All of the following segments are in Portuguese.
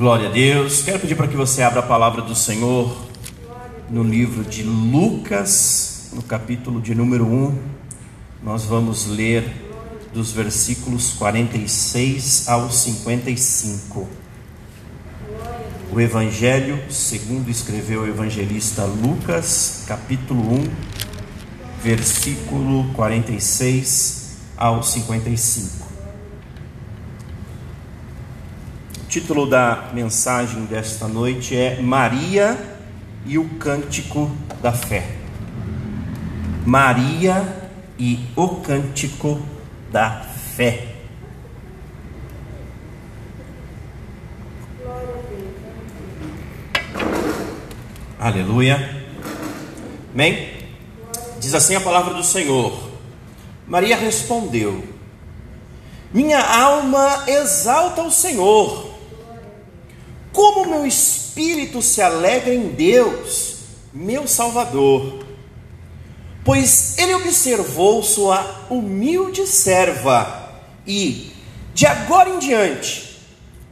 Glória a Deus. Quero pedir para que você abra a palavra do Senhor no livro de Lucas, no capítulo de número 1. Nós vamos ler dos versículos 46 ao 55. O Evangelho, segundo escreveu o evangelista Lucas, capítulo 1, versículo 46 ao 55. O título da mensagem desta noite é Maria e o Cântico da Fé. Maria e o Cântico da Fé. Aleluia. Amém? Diz assim a palavra do Senhor. Maria respondeu: Minha alma exalta o Senhor. Como meu espírito se alegra em Deus, meu Salvador. Pois ele observou sua humilde serva e, de agora em diante,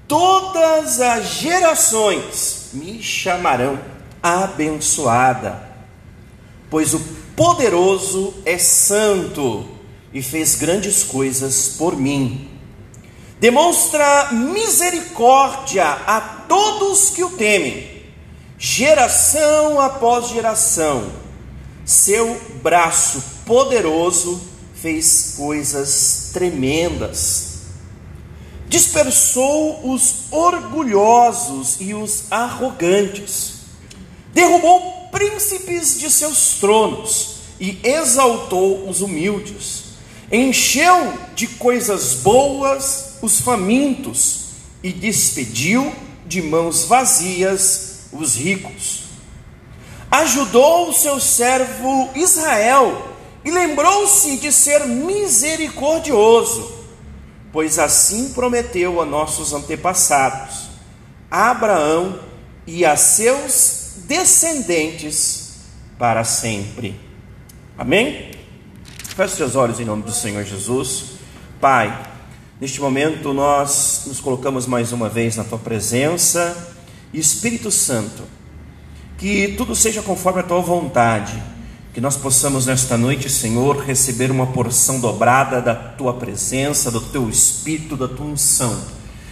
todas as gerações me chamarão abençoada, pois o poderoso é santo e fez grandes coisas por mim. Demonstra misericórdia a todos que o temem, geração após geração. Seu braço poderoso fez coisas tremendas. Dispersou os orgulhosos e os arrogantes derrubou príncipes de seus tronos e exaltou os humildes, encheu de coisas boas os famintos e despediu de mãos vazias os ricos. Ajudou o seu servo Israel e lembrou-se de ser misericordioso, pois assim prometeu a nossos antepassados, a Abraão e a seus descendentes para sempre. Amém? Feche seus olhos em nome do Senhor Jesus. Pai, neste momento nós nos colocamos mais uma vez na tua presença. Espírito Santo, que tudo seja conforme a tua vontade. Que nós possamos nesta noite, Senhor, receber uma porção dobrada da tua presença, do teu espírito, da tua unção.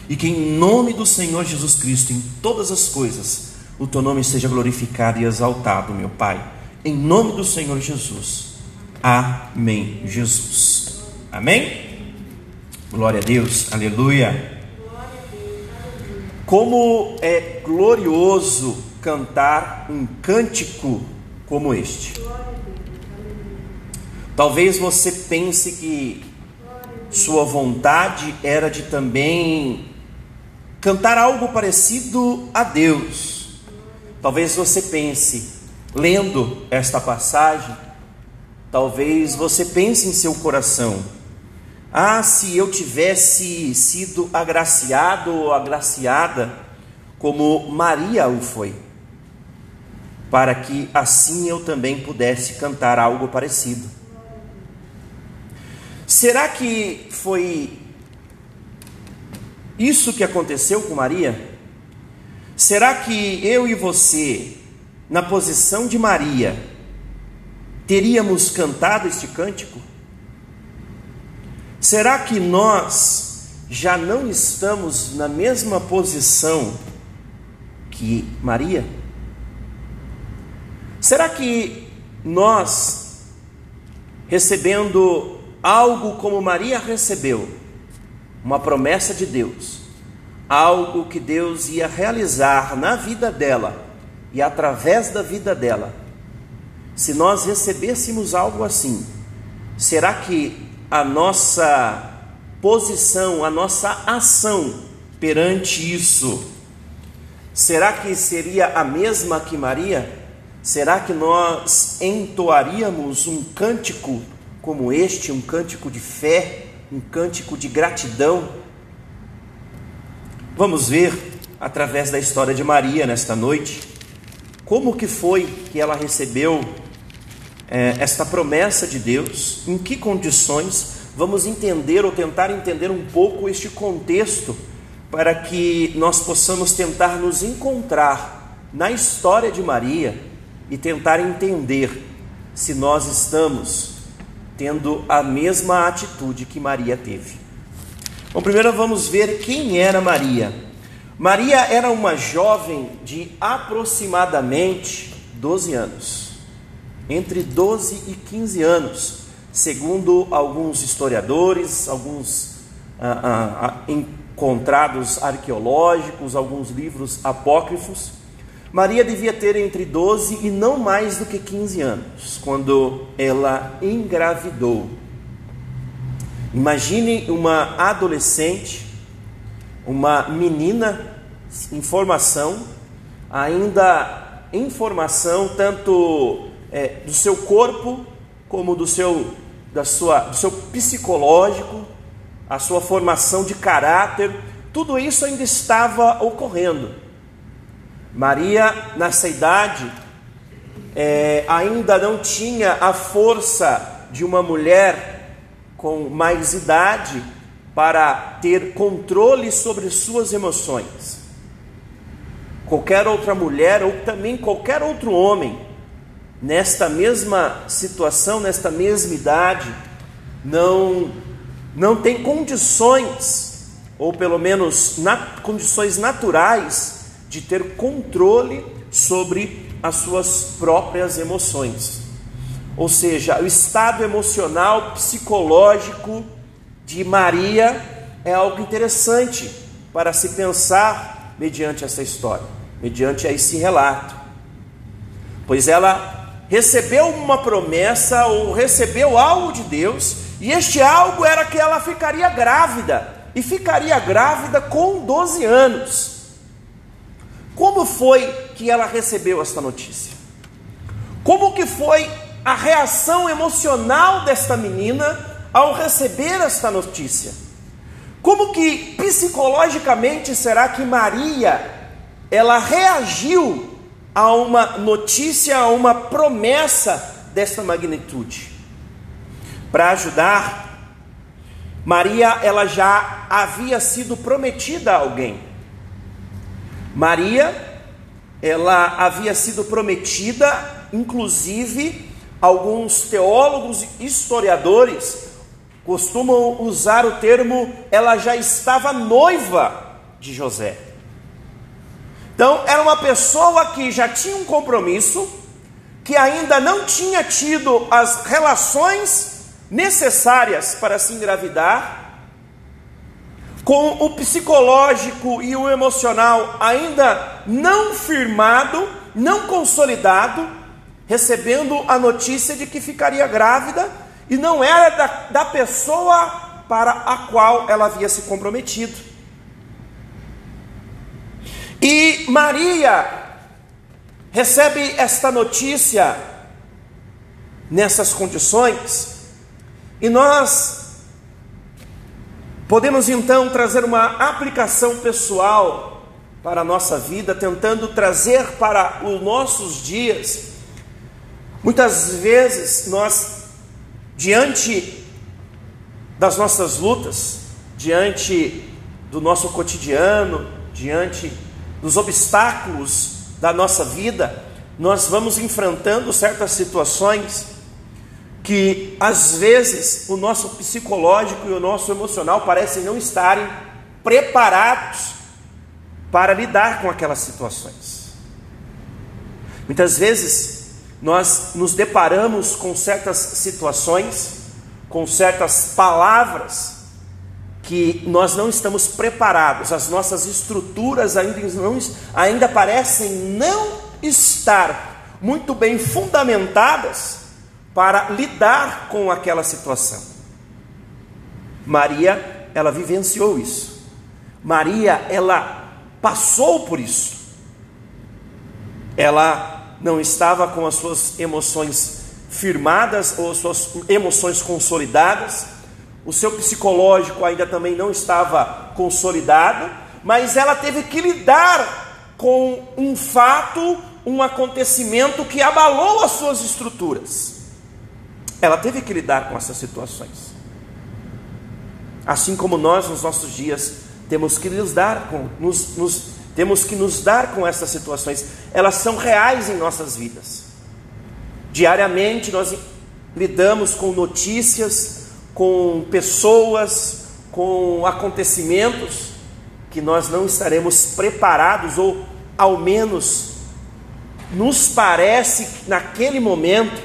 E que em nome do Senhor Jesus Cristo, em todas as coisas, o teu nome seja glorificado e exaltado, meu Pai, em nome do Senhor Jesus. Amém, Jesus. Amém? Glória a Deus, aleluia. Como é glorioso cantar um cântico como este. Talvez você pense que sua vontade era de também cantar algo parecido a Deus Talvez você pense, lendo esta passagem, talvez você pense em seu coração: ah, se eu tivesse sido agraciado ou agraciada como Maria o foi, para que assim eu também pudesse cantar algo parecido. Será que foi isso que aconteceu com Maria? Será que eu e você, na posição de Maria, teríamos cantado este cântico? Será que nós já não estamos na mesma posição que Maria? Será que nós, recebendo algo como Maria recebeu, uma promessa de Deus, algo que Deus ia realizar na vida dela e através da vida dela. Se nós recebêssemos algo assim, será que a nossa posição, a nossa ação perante isso, será que seria a mesma que Maria? Será que nós entoaríamos um cântico como este, um cântico de fé, um cântico de gratidão? Vamos ver através da história de Maria nesta noite como que foi que ela recebeu é, esta promessa de Deus, em que condições. Vamos entender ou tentar entender um pouco este contexto para que nós possamos tentar nos encontrar na história de Maria e tentar entender se nós estamos tendo a mesma atitude que Maria teve. Bom, primeiro vamos ver quem era Maria. Maria era uma jovem de aproximadamente 12 anos, entre 12 e 15 anos, segundo alguns historiadores, alguns ah, ah, ah, encontrados arqueológicos, alguns livros apócrifos. Maria devia ter entre 12 e não mais do que 15 anos quando ela engravidou. Imagine uma adolescente, uma menina em formação, ainda em formação tanto é, do seu corpo como do seu, da sua, do seu psicológico, a sua formação de caráter, tudo isso ainda estava ocorrendo. Maria, nessa idade, é, ainda não tinha a força de uma mulher com mais idade para ter controle sobre suas emoções. Qualquer outra mulher ou também qualquer outro homem, nesta mesma situação, nesta mesma idade, não não tem condições, ou pelo menos condições naturais, de ter controle sobre as suas próprias emoções. Ou seja, o estado emocional, psicológico de Maria é algo interessante para se pensar mediante essa história, mediante esse relato. Pois ela recebeu uma promessa ou recebeu algo de Deus e este algo era que ela ficaria grávida, e ficaria grávida com 12 anos. Como foi que ela recebeu esta notícia? Como que foi a reação emocional desta menina ao receber esta notícia? Como que psicologicamente será que Maria ela reagiu a uma notícia, a uma promessa desta magnitude? para ajudar. Maria, ela já havia sido prometida a alguém. Maria, ela havia sido prometida, inclusive, alguns teólogos e historiadores costumam usar o termo ela já estava noiva de José. Então, era uma pessoa que já tinha um compromisso, que ainda não tinha tido as relações necessárias para se engravidar, com o psicológico e o emocional ainda não firmado, não consolidado, recebendo a notícia de que ficaria grávida e não era da, da pessoa para a qual ela havia se comprometido. E Maria recebe esta notícia nessas condições e nós podemos então trazer uma aplicação pessoal para a nossa vida, tentando trazer para os nossos dias. Muitas vezes nós, diante das nossas lutas, diante do nosso cotidiano, diante dos obstáculos da nossa vida, nós vamos enfrentando certas situações que às vezes o nosso psicológico e o nosso emocional parecem não estarem preparados para lidar com aquelas situações. Muitas vezes nós nos deparamos com certas situações, com certas palavras que nós não estamos preparados, as nossas estruturas ainda, não, ainda parecem não estar muito bem fundamentadas para lidar com aquela situação. Maria, ela vivenciou isso. Maria, ela passou por isso. Ela não estava com as suas emoções firmadas ou suas emoções consolidadas. O seu psicológico ainda também não estava consolidado, mas ela teve que lidar com um fato, um acontecimento que abalou as suas estruturas. Ela teve que lidar com essas situações. Assim como nós, nos nossos dias, temos que nos dar com, nos, nos, temos que nos dar com essas situações. Elas são reais em nossas vidas. Diariamente nós lidamos com notícias, com pessoas, com acontecimentos que nós não estaremos preparados ou ao menos nos parece naquele momento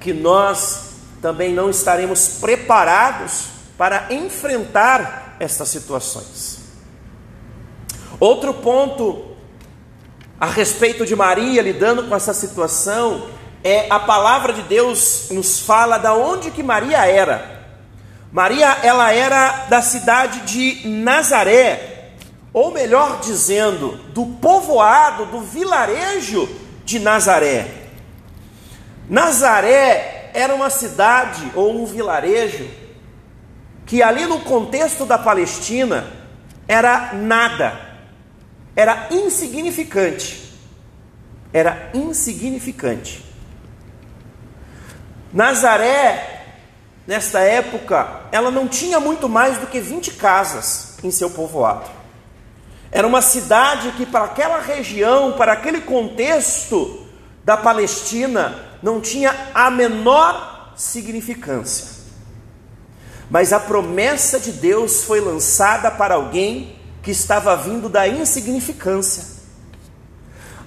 que nós também não estaremos preparados para enfrentar estas situações. Outro ponto a respeito de Maria lidando com essa situação é a palavra de Deus nos fala da onde que Maria era. Maria, ela era da cidade de Nazaré, ou melhor dizendo, do povoado, do vilarejo de Nazaré. Nazaré era uma cidade ou um vilarejo que ali no contexto da Palestina era nada, era insignificante. Era insignificante. Nazaré, nesta época, ela não tinha muito mais do que 20 casas em seu povoado. Era uma cidade que, para aquela região, para aquele contexto da Palestina, não tinha a menor significância. Mas a promessa de Deus foi lançada para alguém que estava vindo da insignificância.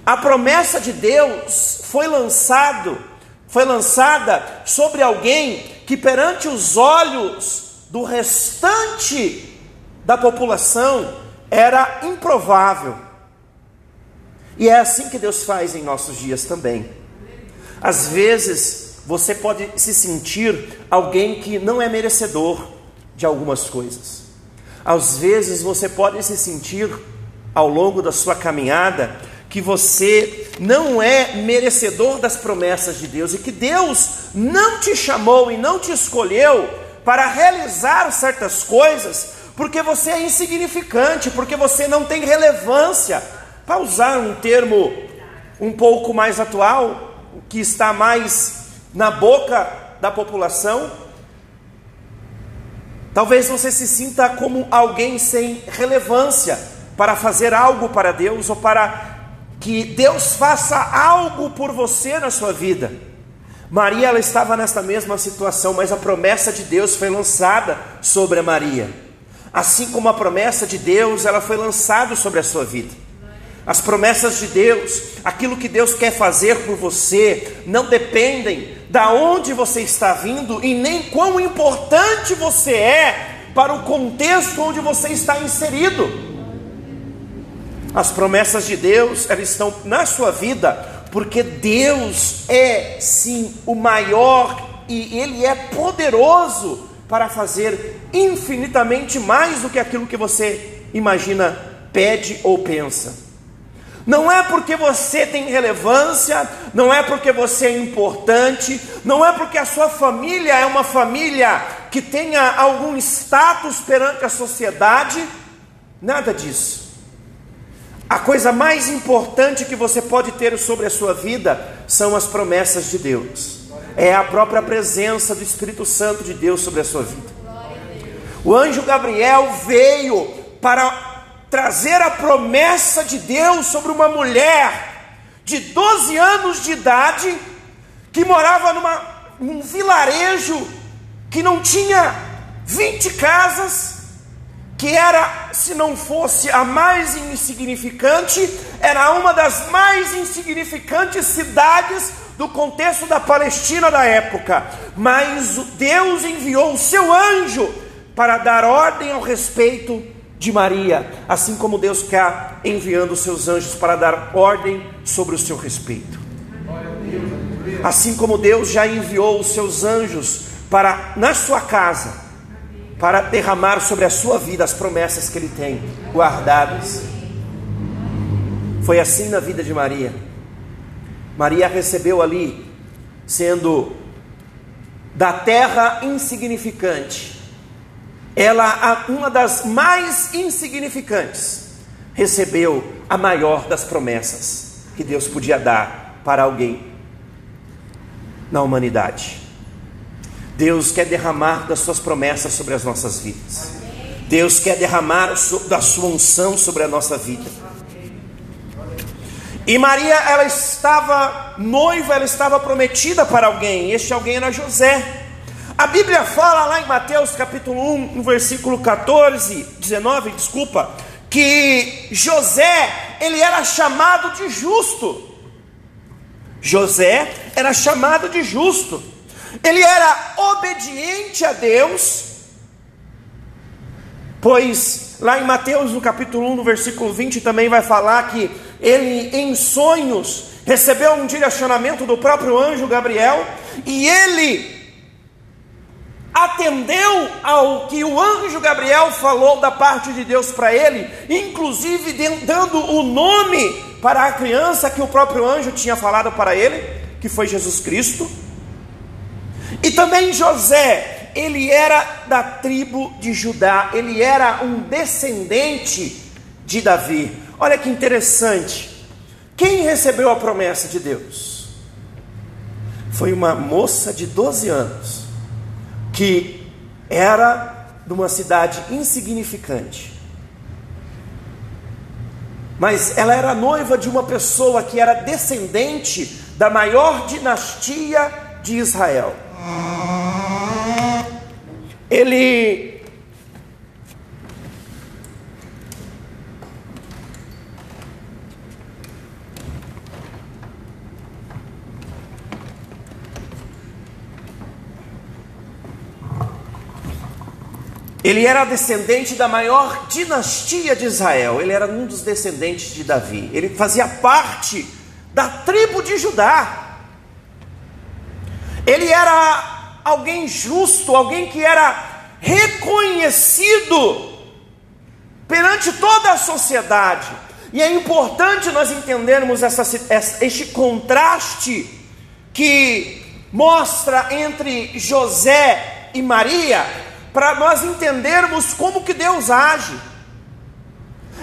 A promessa de Deus foi lançado foi lançada sobre alguém que perante os olhos do restante da população era improvável. E é assim que Deus faz em nossos dias também. Às vezes você pode se sentir alguém que não é merecedor de algumas coisas. Às vezes você pode se sentir ao longo da sua caminhada que você não é merecedor das promessas de Deus e que Deus não te chamou e não te escolheu para realizar certas coisas porque você é insignificante, porque você não tem relevância. Para usar um termo um pouco mais atual, que está mais na boca da população, talvez você se sinta como alguém sem relevância para fazer algo para Deus ou para que Deus faça algo por você na sua vida. Maria ela estava nessa mesma situação, mas a promessa de Deus foi lançada sobre a Maria. Assim como a promessa de Deus, ela foi lançada sobre a sua vida. As promessas de Deus, aquilo que Deus quer fazer por você, não dependem da onde você está vindo e nem quão importante você é para o contexto onde você está inserido. As promessas de Deus, elas estão na sua vida, porque Deus é sim o maior e ele é poderoso para fazer infinitamente mais do que aquilo que você imagina, pede ou pensa. Não é porque você tem relevância, não é porque você é importante, não é porque a sua família é uma família que tenha algum status perante a sociedade, nada disso. A coisa mais importante que você pode ter sobre a sua vida são as promessas de Deus. É a própria presença do Espírito Santo de Deus sobre a sua vida. O anjo Gabriel veio para trazer a promessa de Deus sobre uma mulher de 12 anos de idade que morava numa, num vilarejo que não tinha 20 casas que era, se não fosse a mais insignificante, era uma das mais insignificantes cidades do contexto da Palestina da época. Mas Deus enviou o seu anjo para dar ordem ao respeito de Maria, assim como Deus está enviando os seus anjos para dar ordem sobre o seu respeito. Assim como Deus já enviou os seus anjos para na sua casa para derramar sobre a sua vida as promessas que Ele tem guardadas. Foi assim na vida de Maria. Maria recebeu ali, sendo da terra insignificante, ela, uma das mais insignificantes, recebeu a maior das promessas que Deus podia dar para alguém na humanidade. Deus quer derramar das suas promessas sobre as nossas vidas. Deus quer derramar da sua unção sobre a nossa vida. E Maria, ela estava noiva, ela estava prometida para alguém, este alguém era José. A Bíblia fala lá em Mateus capítulo 1, no versículo 14, 19, desculpa, que José, ele era chamado de justo. José era chamado de justo. Ele era obediente a Deus, pois lá em Mateus, no capítulo 1, no versículo 20, também vai falar que ele, em sonhos, recebeu um direcionamento do próprio anjo Gabriel, e ele atendeu ao que o anjo Gabriel falou da parte de Deus para ele, inclusive dando o nome para a criança que o próprio anjo tinha falado para ele, que foi Jesus Cristo. E também José, ele era da tribo de Judá, ele era um descendente de Davi. Olha que interessante. Quem recebeu a promessa de Deus? Foi uma moça de 12 anos que era de uma cidade insignificante. Mas ela era noiva de uma pessoa que era descendente da maior dinastia de Israel. Ele Ele era descendente da maior dinastia de Israel, ele era um dos descendentes de Davi, ele fazia parte da tribo de Judá. Ele era alguém justo, alguém que era reconhecido perante toda a sociedade. E é importante nós entendermos essa, este contraste que mostra entre José e Maria, para nós entendermos como que Deus age.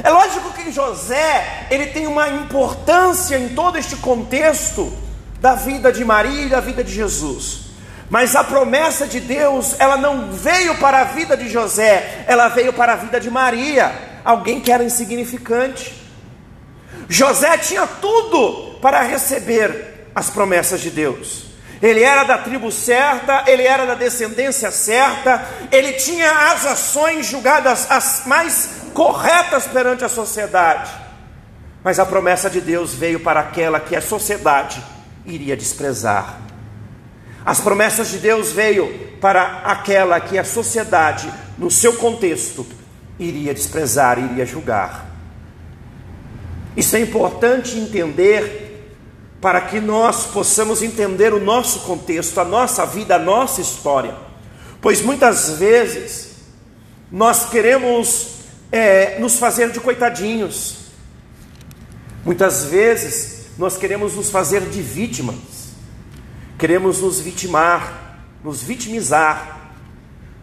É lógico que José, ele tem uma importância em todo este contexto da vida de Maria e da vida de Jesus. Mas a promessa de Deus, ela não veio para a vida de José, ela veio para a vida de Maria, alguém que era insignificante. José tinha tudo para receber as promessas de Deus. Ele era da tribo certa, ele era da descendência certa, ele tinha as ações julgadas as mais corretas perante a sociedade. Mas a promessa de Deus veio para aquela que a sociedade iria desprezar. As promessas de Deus veio para aquela que a sociedade, no seu contexto, iria desprezar, iria julgar. Isso é importante entender para que nós possamos entender o nosso contexto, a nossa vida, a nossa história. Pois muitas vezes nós queremos é, nos fazer de coitadinhos, muitas vezes nós queremos nos fazer de vítimas, queremos nos vitimar, nos vitimizar,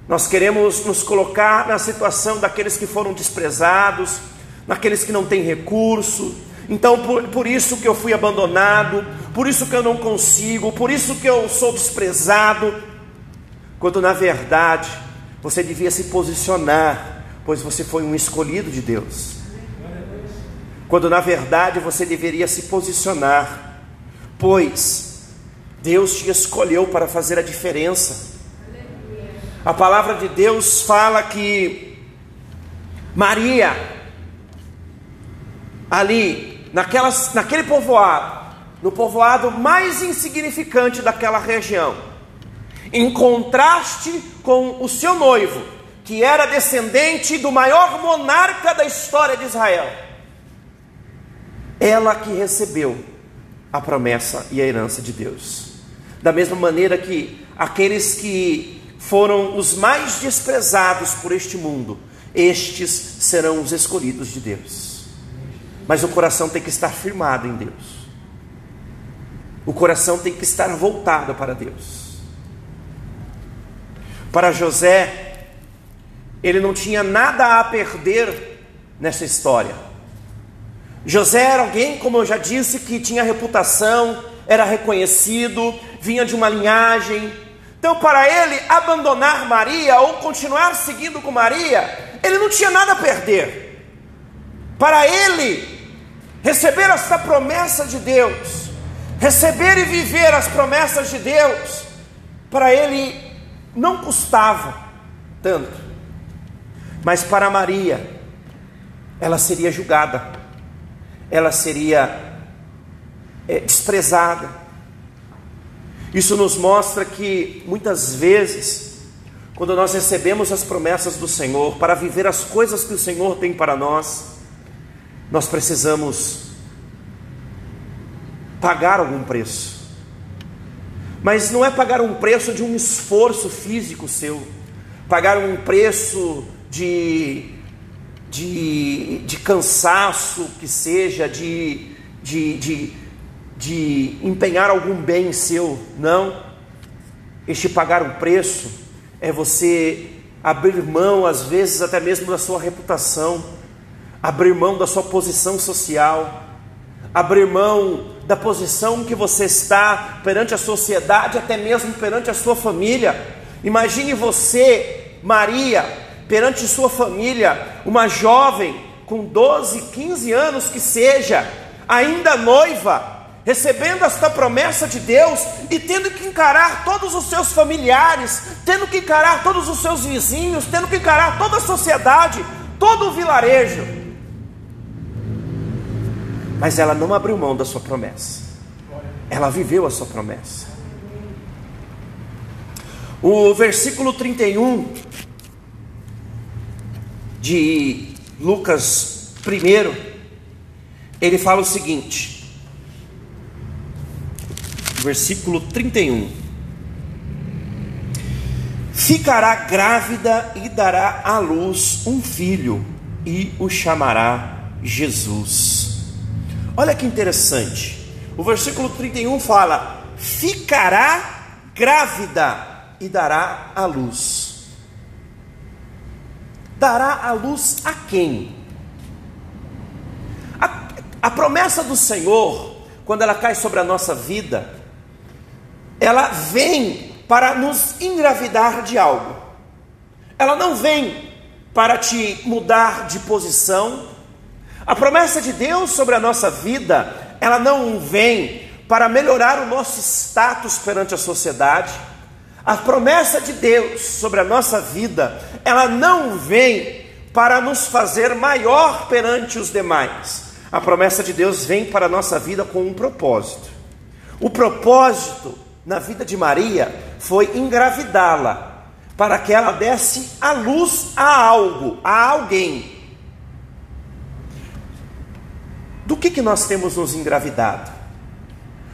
nós queremos nos colocar na situação daqueles que foram desprezados, naqueles que não têm recurso, então, por, por isso que eu fui abandonado, por isso que eu não consigo, por isso que eu sou desprezado. Quando na verdade você devia se posicionar, pois você foi um escolhido de Deus. Quando na verdade você deveria se posicionar, pois Deus te escolheu para fazer a diferença. A palavra de Deus fala que Maria, ali naquelas, naquele povoado, no povoado mais insignificante daquela região, em contraste com o seu noivo, que era descendente do maior monarca da história de Israel. Ela que recebeu a promessa e a herança de Deus. Da mesma maneira que aqueles que foram os mais desprezados por este mundo, estes serão os escolhidos de Deus. Mas o coração tem que estar firmado em Deus. O coração tem que estar voltado para Deus. Para José, ele não tinha nada a perder nessa história. José era alguém, como eu já disse, que tinha reputação, era reconhecido, vinha de uma linhagem. Então, para ele, abandonar Maria ou continuar seguindo com Maria ele não tinha nada a perder. Para ele receber esta promessa de Deus, receber e viver as promessas de Deus, para ele não custava tanto. Mas para Maria, ela seria julgada, ela seria é, desprezada. Isso nos mostra que muitas vezes, quando nós recebemos as promessas do Senhor para viver as coisas que o Senhor tem para nós, nós precisamos pagar algum preço. Mas não é pagar um preço de um esforço físico seu, pagar um preço de de, de cansaço que seja, de, de, de, de empenhar algum bem seu. Não. Este pagar um preço é você abrir mão, às vezes até mesmo da sua reputação, abrir mão da sua posição social, abrir mão da posição que você está perante a sociedade, até mesmo perante a sua família. Imagine você, Maria, perante sua família, uma jovem com 12, 15 anos que seja, ainda noiva, recebendo esta promessa de Deus e tendo que encarar todos os seus familiares, tendo que encarar todos os seus vizinhos, tendo que encarar toda a sociedade, todo o vilarejo. Mas ela não abriu mão da sua promessa. Ela viveu a sua promessa. O versículo 31 de Lucas 1, ele fala o seguinte, versículo 31. Ficará grávida e dará à luz um filho, e o chamará Jesus. Olha que interessante. O versículo 31 fala: Ficará grávida e dará à luz dará a luz a quem? A, a promessa do Senhor, quando ela cai sobre a nossa vida, ela vem para nos engravidar de algo. Ela não vem para te mudar de posição. A promessa de Deus sobre a nossa vida, ela não vem para melhorar o nosso status perante a sociedade. A promessa de Deus sobre a nossa vida, ela não vem para nos fazer maior perante os demais. A promessa de Deus vem para a nossa vida com um propósito. O propósito na vida de Maria foi engravidá-la, para que ela desse a luz a algo, a alguém. Do que, que nós temos nos engravidado?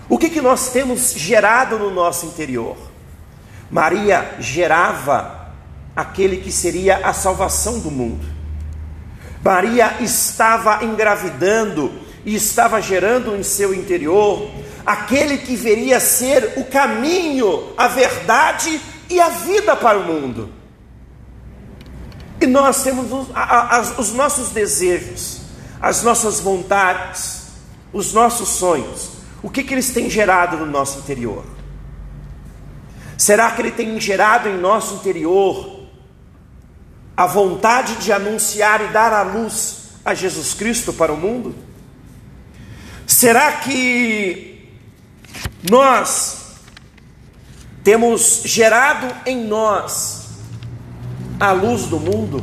O que, que nós temos gerado no nosso interior? Maria gerava aquele que seria a salvação do mundo. Maria estava engravidando e estava gerando em seu interior aquele que veria ser o caminho, a verdade e a vida para o mundo. E nós temos os, os nossos desejos, as nossas vontades, os nossos sonhos. O que, que eles têm gerado no nosso interior? Será que ele tem gerado em nosso interior a vontade de anunciar e dar a luz a Jesus Cristo para o mundo? Será que nós temos gerado em nós a luz do mundo,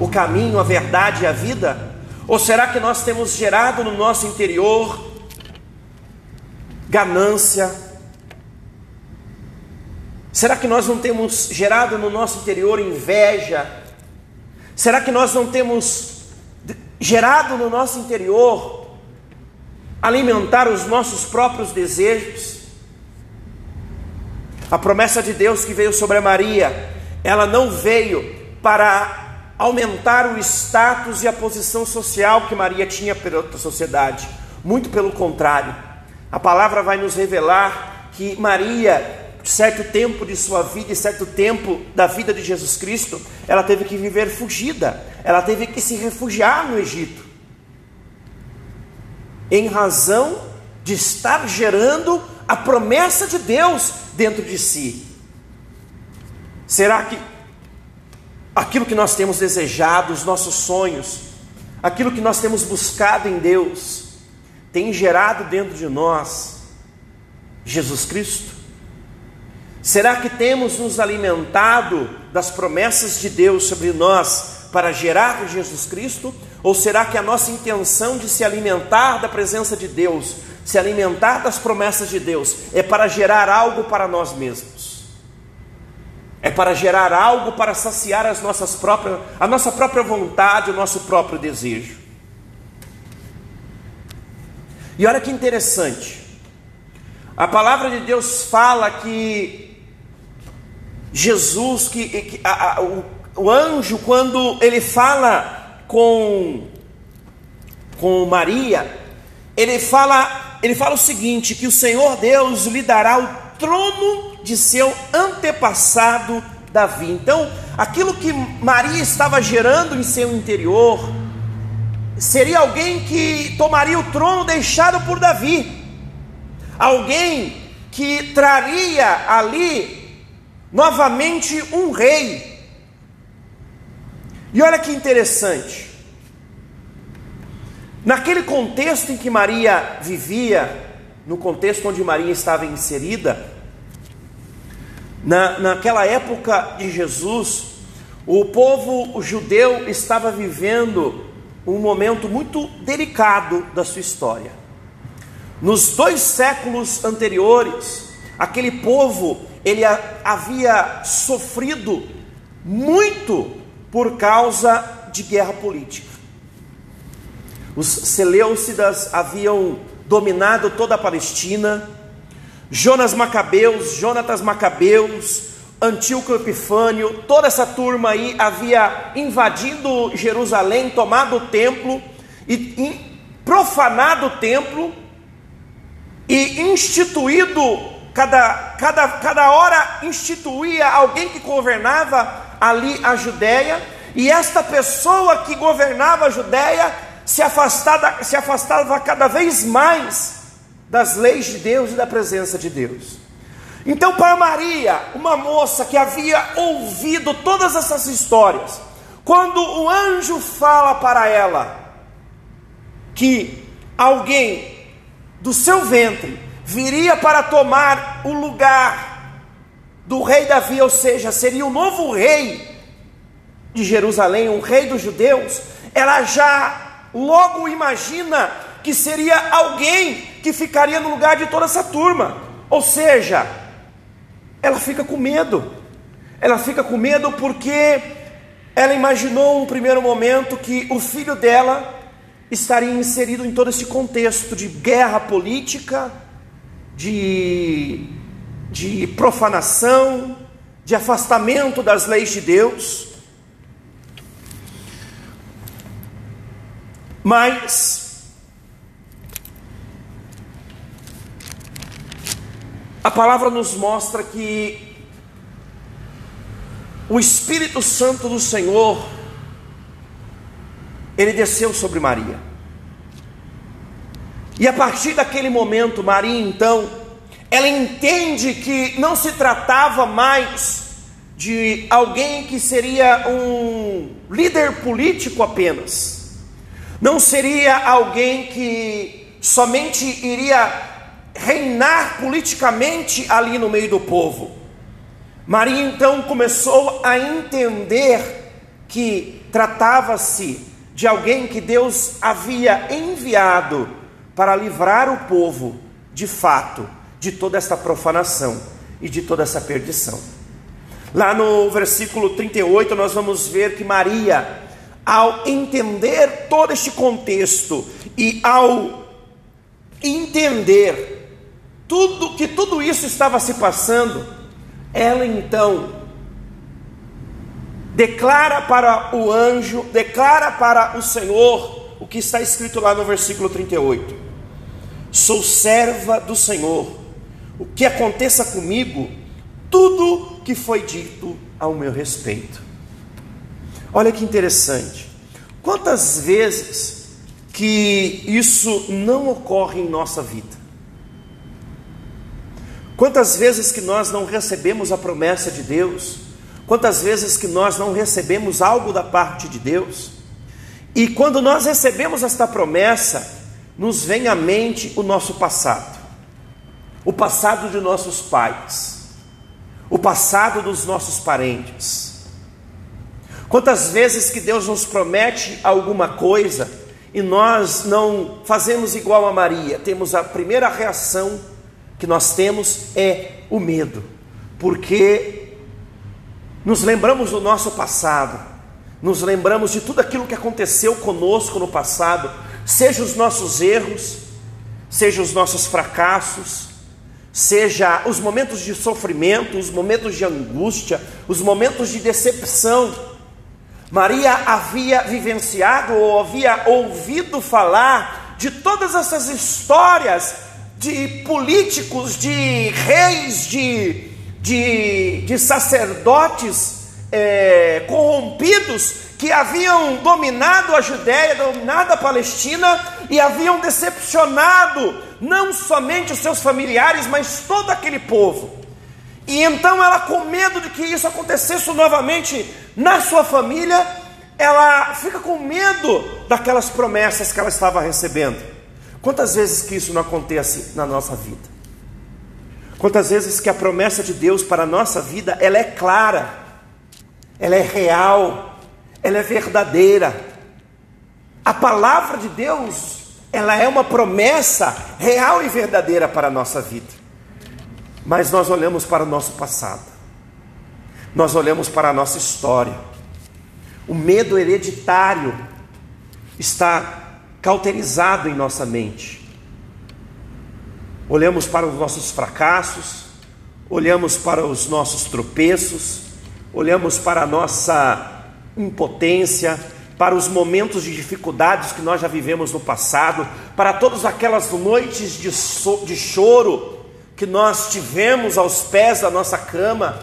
o caminho, a verdade e a vida? Ou será que nós temos gerado no nosso interior ganância, Será que nós não temos gerado no nosso interior inveja? Será que nós não temos gerado no nosso interior alimentar os nossos próprios desejos? A promessa de Deus que veio sobre a Maria, ela não veio para aumentar o status e a posição social que Maria tinha perante a sociedade. Muito pelo contrário. A palavra vai nos revelar que Maria certo tempo de sua vida e certo tempo da vida de Jesus Cristo, ela teve que viver fugida, ela teve que se refugiar no Egito, em razão de estar gerando a promessa de Deus dentro de si. Será que aquilo que nós temos desejado, os nossos sonhos, aquilo que nós temos buscado em Deus, tem gerado dentro de nós Jesus Cristo? Será que temos nos alimentado das promessas de Deus sobre nós para gerar Jesus Cristo? Ou será que a nossa intenção de se alimentar da presença de Deus, se alimentar das promessas de Deus, é para gerar algo para nós mesmos? É para gerar algo para saciar as nossas próprias, a nossa própria vontade, o nosso próprio desejo. E olha que interessante. A palavra de Deus fala que Jesus, que, que a, a, o, o anjo, quando ele fala com, com Maria, ele fala, ele fala o seguinte: que o Senhor Deus lhe dará o trono de seu antepassado Davi. Então, aquilo que Maria estava gerando em seu interior, seria alguém que tomaria o trono deixado por Davi, alguém que traria ali novamente um rei. E olha que interessante, naquele contexto em que Maria vivia, no contexto onde Maria estava inserida, na, naquela época de Jesus, o povo judeu estava vivendo um momento muito delicado da sua história. Nos dois séculos anteriores, aquele povo ele havia sofrido muito por causa de guerra política. Os Seleucidas haviam dominado toda a Palestina. Jonas Macabeus, Jonatas Macabeus, Antíoco Epifânio, toda essa turma aí havia invadido Jerusalém, tomado o templo e, profanado o templo e instituído, cada, cada, cada hora instituía alguém que governava ali a Judéia, e esta pessoa que governava a Judéia se afastava, se afastava cada vez mais das leis de Deus e da presença de Deus. Então, para Maria, uma moça que havia ouvido todas essas histórias, quando o anjo fala para ela que alguém do seu ventre viria para tomar o lugar do rei Davi, ou seja, seria o novo rei de Jerusalém, um rei dos judeus, ela já logo imagina que seria alguém que ficaria no lugar de toda essa turma, ou seja, ela fica com medo. Ela fica com medo porque ela imaginou um primeiro momento que o filho dela estaria inserido em todo esse contexto de guerra política, de, de profanação, de afastamento das leis de Deus. Mas A palavra nos mostra que o Espírito Santo do Senhor, ele desceu sobre Maria. E a partir daquele momento, Maria então, ela entende que não se tratava mais de alguém que seria um líder político apenas, não seria alguém que somente iria reinar politicamente ali no meio do povo. Maria então começou a entender que tratava-se de alguém que Deus havia enviado para livrar o povo, de fato, de toda essa profanação e de toda essa perdição. Lá no versículo 38, nós vamos ver que Maria, ao entender todo este contexto e ao entender tudo que tudo isso estava se passando, ela então declara para o anjo, declara para o Senhor o que está escrito lá no versículo 38. Sou serva do Senhor. O que aconteça comigo, tudo que foi dito ao meu respeito. Olha que interessante. Quantas vezes que isso não ocorre em nossa vida? Quantas vezes que nós não recebemos a promessa de Deus, Quantas vezes que nós não recebemos algo da parte de Deus? E quando nós recebemos esta promessa, nos vem à mente o nosso passado. O passado de nossos pais, o passado dos nossos parentes. Quantas vezes que Deus nos promete alguma coisa e nós não fazemos igual a Maria, temos a primeira reação que nós temos é o medo, porque nos lembramos do nosso passado, nos lembramos de tudo aquilo que aconteceu conosco no passado, seja os nossos erros, seja os nossos fracassos, seja os momentos de sofrimento, os momentos de angústia, os momentos de decepção. Maria havia vivenciado ou havia ouvido falar de todas essas histórias de políticos, de reis, de, de, de sacerdotes é, corrompidos que haviam dominado a Judéia, dominado a Palestina e haviam decepcionado não somente os seus familiares, mas todo aquele povo. E então ela, com medo de que isso acontecesse novamente na sua família, ela fica com medo daquelas promessas que ela estava recebendo. Quantas vezes que isso não acontece na nossa vida? Quantas vezes que a promessa de Deus para a nossa vida, ela é clara, ela é real, ela é verdadeira. A palavra de Deus, ela é uma promessa real e verdadeira para a nossa vida. Mas nós olhamos para o nosso passado. Nós olhamos para a nossa história. O medo hereditário está cauterizado em nossa mente. Olhamos para os nossos fracassos, olhamos para os nossos tropeços, olhamos para a nossa impotência, para os momentos de dificuldades que nós já vivemos no passado, para todas aquelas noites de, so, de choro que nós tivemos aos pés da nossa cama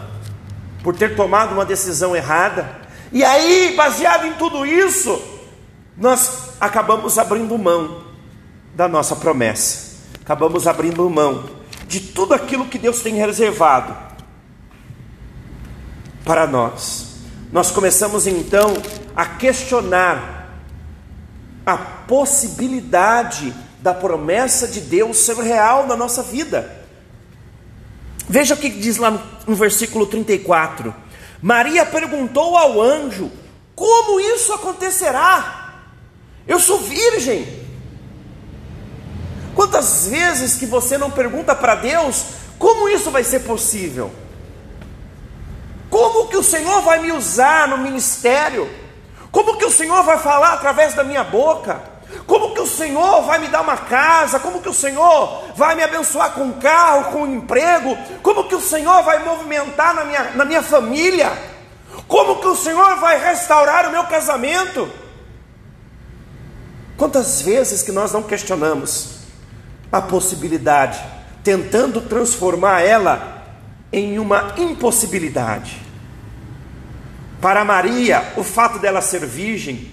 por ter tomado uma decisão errada. E aí, baseado em tudo isso, nós acabamos abrindo mão da nossa promessa, acabamos abrindo mão de tudo aquilo que Deus tem reservado para nós. Nós começamos então a questionar a possibilidade da promessa de Deus ser real na nossa vida. Veja o que diz lá no, versículo 34. Maria perguntou ao anjo: Como isso acontecerá? Eu sou virgem. Quantas vezes que você não pergunta para Deus como isso vai ser possível? Como que o Senhor vai me usar no ministério? Como que o Senhor vai falar através da minha boca? Como que o Senhor vai me dar uma casa? Como que o Senhor vai me abençoar com um carro, com um emprego? Como que o Senhor vai movimentar na minha, na minha família? Como que o Senhor vai restaurar o meu casamento? Quantas vezes que nós não questionamos a possibilidade, tentando transformar ela em uma impossibilidade? Para Maria, o fato dela ser virgem,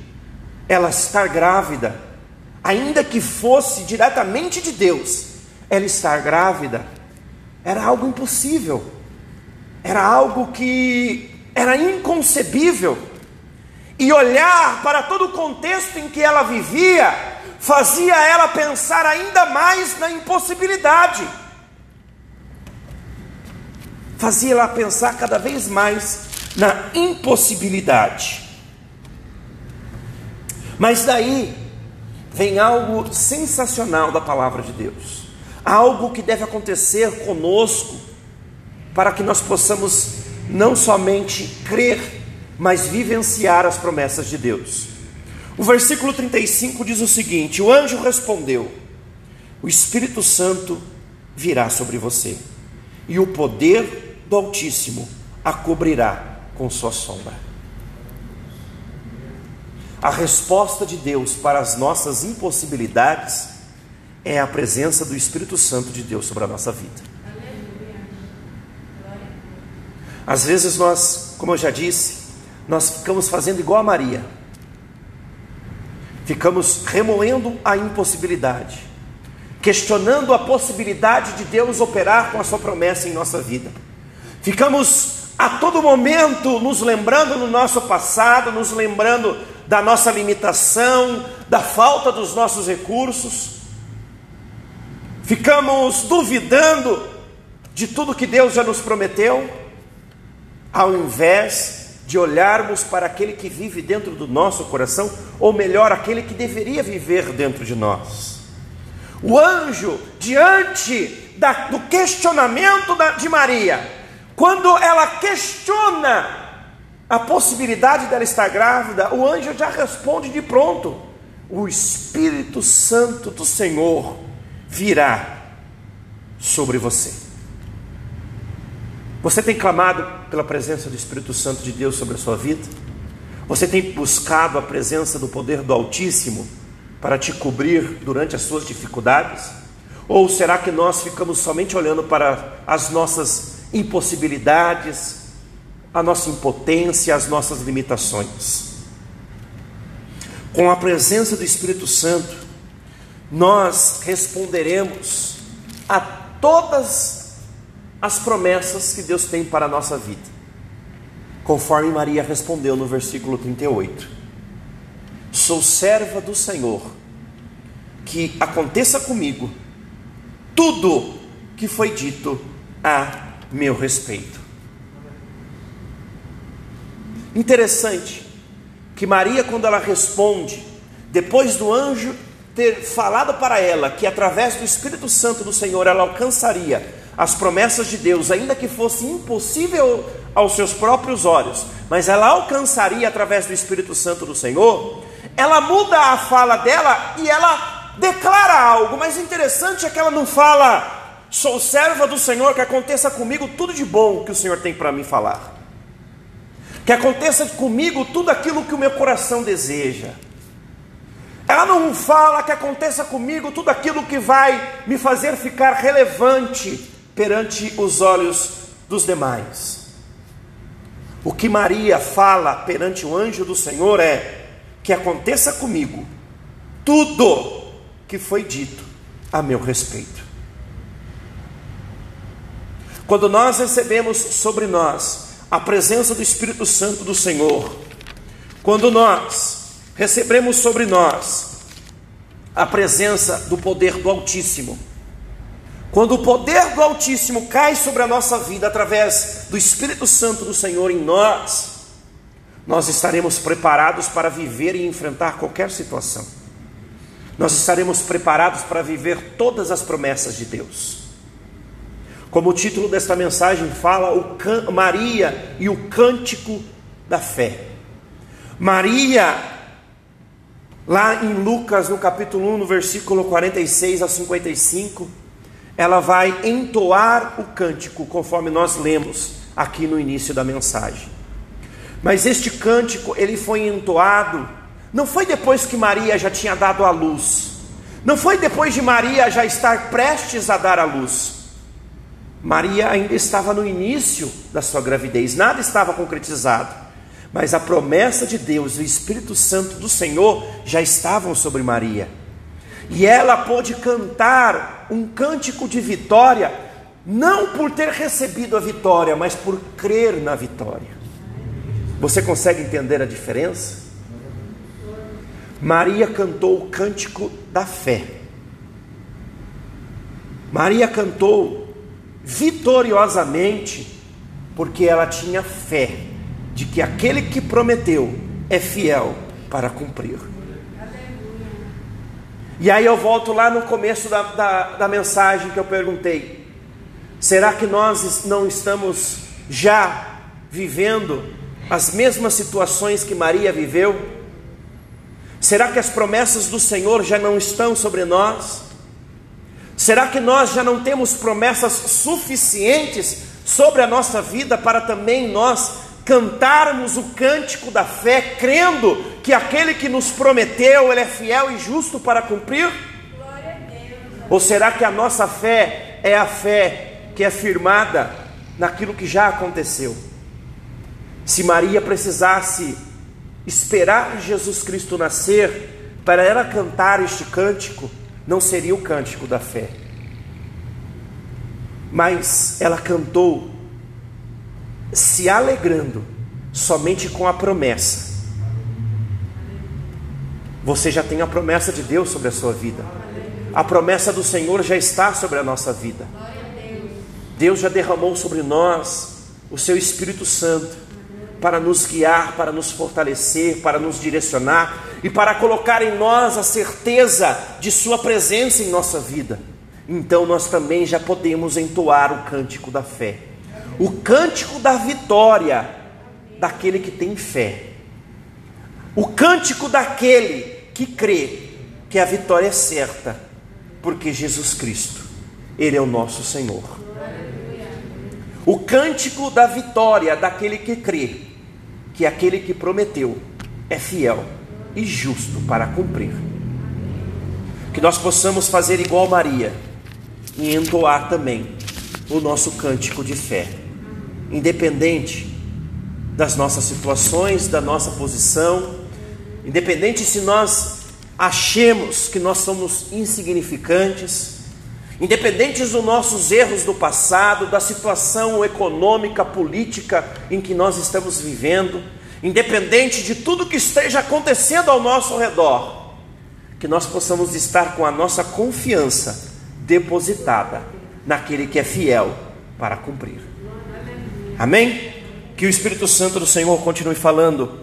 ela estar grávida, ainda que fosse diretamente de Deus, ela estar grávida, era algo impossível, era algo que era inconcebível e olhar para todo o contexto em que ela vivia, fazia ela pensar ainda mais na impossibilidade. Fazia ela pensar cada vez mais na impossibilidade. Mas daí vem algo sensacional da palavra de Deus, algo que deve acontecer conosco, para que nós possamos não somente crer, mas vivenciar as promessas de Deus. O versículo 35 diz o seguinte: O anjo respondeu: O Espírito Santo virá sobre você, e o poder do Altíssimo a cobrirá com sua sombra. A resposta de Deus para as nossas impossibilidades é a presença do Espírito Santo de Deus sobre a nossa vida. Às vezes nós, como eu já disse, nós ficamos fazendo igual a Maria. Ficamos remoendo a impossibilidade, questionando a possibilidade de Deus operar com a sua promessa em nossa vida. Ficamos a todo momento nos lembrando do nosso passado, nos lembrando da nossa limitação, da falta dos nossos recursos. Ficamos duvidando de tudo que Deus já nos prometeu, ao invés de olharmos para aquele que vive dentro do nosso coração, ou melhor, aquele que deveria viver dentro de nós. O anjo, diante da, do questionamento da, de Maria, quando ela questiona a possibilidade dela estar grávida, o anjo já responde de pronto: o Espírito Santo do Senhor virá sobre você. Você tem clamado pela presença do Espírito Santo de Deus sobre a sua vida? Você tem buscado a presença do poder do Altíssimo para te cobrir durante as suas dificuldades? Ou será que nós ficamos somente olhando para as nossas impossibilidades, a nossa impotência, as nossas limitações? Com a presença do Espírito Santo, nós responderemos a todas as promessas que Deus tem para a nossa vida, conforme Maria respondeu no versículo 38. Sou serva do Senhor, que aconteça comigo tudo que foi dito a meu respeito. Interessante que Maria, quando ela responde, depois do anjo ter falado para ela que através do Espírito Santo do Senhor ela alcançaria as promessas de Deus, ainda que fosse impossível aos seus próprios olhos, mas ela alcançaria através do Espírito Santo do Senhor, ela muda a fala dela e ela declara algo, mas interessante é que ela não fala, sou serva do Senhor, que aconteça comigo tudo de bom que o Senhor tem para mim falar, que aconteça comigo tudo aquilo que o meu coração deseja. Ela não fala que aconteça comigo tudo aquilo que vai me fazer ficar relevante perante os olhos dos demais. O que Maria fala perante o anjo do Senhor é: que aconteça comigo tudo que foi dito a meu respeito. Quando nós recebemos sobre nós a presença do Espírito Santo do Senhor, quando nós recebemos sobre nós a presença do poder do Altíssimo. Quando o poder do Altíssimo cai sobre a nossa vida através do Espírito Santo do Senhor em nós, nós estaremos preparados para viver e enfrentar qualquer situação. Nós estaremos preparados para viver todas as promessas de Deus. Como o título desta mensagem fala. Maria e o cântico da fé. Maria Lá em Lucas, no capítulo 1, no versículo 46 a 55, ela vai entoar o cântico, conforme nós lemos aqui no início da mensagem. Mas este cântico, ele foi entoado, não foi depois que Maria já tinha dado a luz, não foi depois de Maria já estar prestes a dar a luz. Maria ainda estava no início da sua gravidez, nada estava concretizado. Mas a promessa de Deus, o Espírito Santo do Senhor já estavam sobre Maria. E ela pôde cantar um cântico de vitória, não por ter recebido a vitória, mas por crer na vitória. Você consegue entender a diferença? Maria cantou o cântico da fé. Maria cantou vitoriosamente porque ela tinha fé de que aquele que prometeu é fiel para cumprir. E aí eu volto lá no começo da, da, da mensagem que eu perguntei: será que nós não estamos já vivendo as mesmas situações que Maria viveu? Será que as promessas do Senhor já não estão sobre nós? Será que nós já não temos promessas suficientes sobre a nossa vida para também nós cantarmos o cântico da fé, crendo que aquele que nos prometeu, ele é fiel e justo para cumprir? Ou será que a nossa fé é a fé que é firmada naquilo que já aconteceu? Se Maria precisasse esperar Jesus Cristo nascer para ela cantar este cântico, não seria o cântico da fé. Mas ela cantou se alegrando somente com a promessa, você já tem a promessa de Deus sobre a sua vida. A promessa do Senhor já está sobre a nossa vida. Deus já derramou sobre nós o seu Espírito Santo para nos guiar, para nos fortalecer, para nos direcionar e para colocar em nós a certeza de Sua presença em nossa vida. Então nós também já podemos entoar o cântico da fé, o cântico da vitória daquele que tem fé, o cântico daquele que crê que a vitória é certa, porque Jesus Cristo, Ele é o nosso Senhor. O cântico da vitória daquele que crê que aquele que prometeu é fiel e justo para cumprir. Que nós possamos fazer igual Maria e entoar também o nosso cântico de fé, independente das nossas situações, da nossa posição, independente se nós achemos que nós somos insignificantes, independentes dos nossos erros do passado, da situação econômica, política em que nós estamos vivendo, independente de tudo que esteja acontecendo ao nosso redor, que nós possamos estar com a nossa confiança depositada naquele que é fiel para cumprir. Amém? Que o Espírito Santo do Senhor continue falando